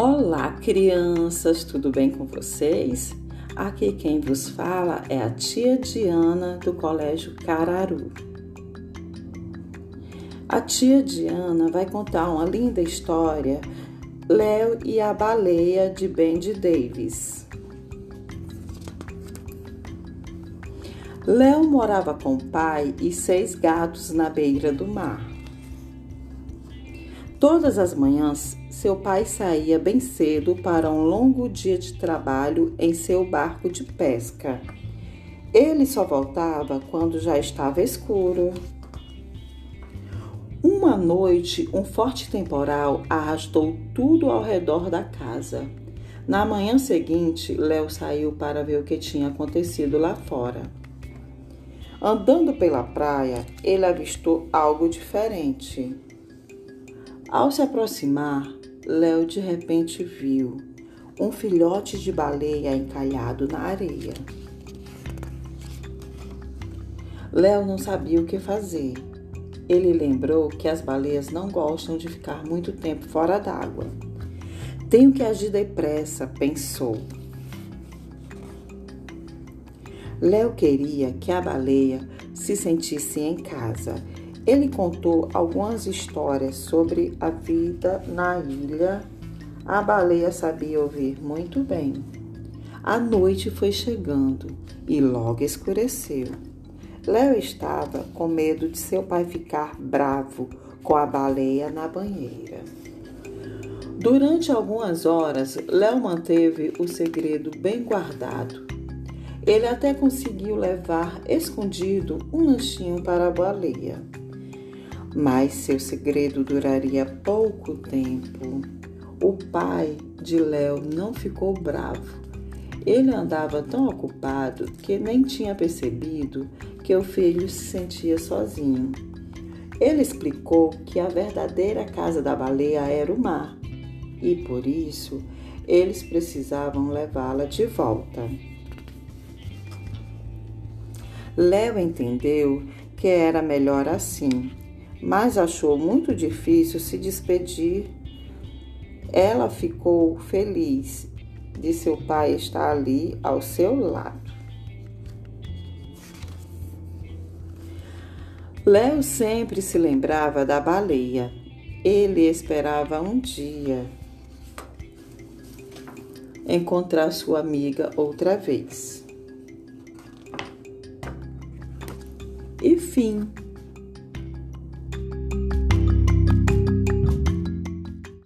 Olá, crianças, tudo bem com vocês? Aqui quem vos fala é a tia Diana do Colégio Cararu. A tia Diana vai contar uma linda história, Léo e a Baleia de Bendy Davis. Léo morava com o pai e seis gatos na beira do mar. Todas as manhãs, seu pai saía bem cedo para um longo dia de trabalho em seu barco de pesca. Ele só voltava quando já estava escuro. Uma noite, um forte temporal arrastou tudo ao redor da casa. Na manhã seguinte, Léo saiu para ver o que tinha acontecido lá fora. Andando pela praia, ele avistou algo diferente. Ao se aproximar, Léo de repente viu um filhote de baleia encalhado na areia. Léo não sabia o que fazer. Ele lembrou que as baleias não gostam de ficar muito tempo fora d'água. Tenho que agir depressa, pensou. Léo queria que a baleia se sentisse em casa ele contou algumas histórias sobre a vida na ilha. A baleia sabia ouvir muito bem. A noite foi chegando e logo escureceu. Léo estava com medo de seu pai ficar bravo com a baleia na banheira. Durante algumas horas, Léo manteve o segredo bem guardado. Ele até conseguiu levar escondido um lanchinho para a baleia mas seu segredo duraria pouco tempo. O pai de Léo não ficou bravo. Ele andava tão ocupado que nem tinha percebido que o filho se sentia sozinho. Ele explicou que a verdadeira casa da baleia era o mar e por isso eles precisavam levá-la de volta. Léo entendeu que era melhor assim mas achou muito difícil se despedir. Ela ficou feliz de seu pai estar ali ao seu lado. Léo sempre se lembrava da baleia. Ele esperava um dia encontrar sua amiga outra vez. E fim.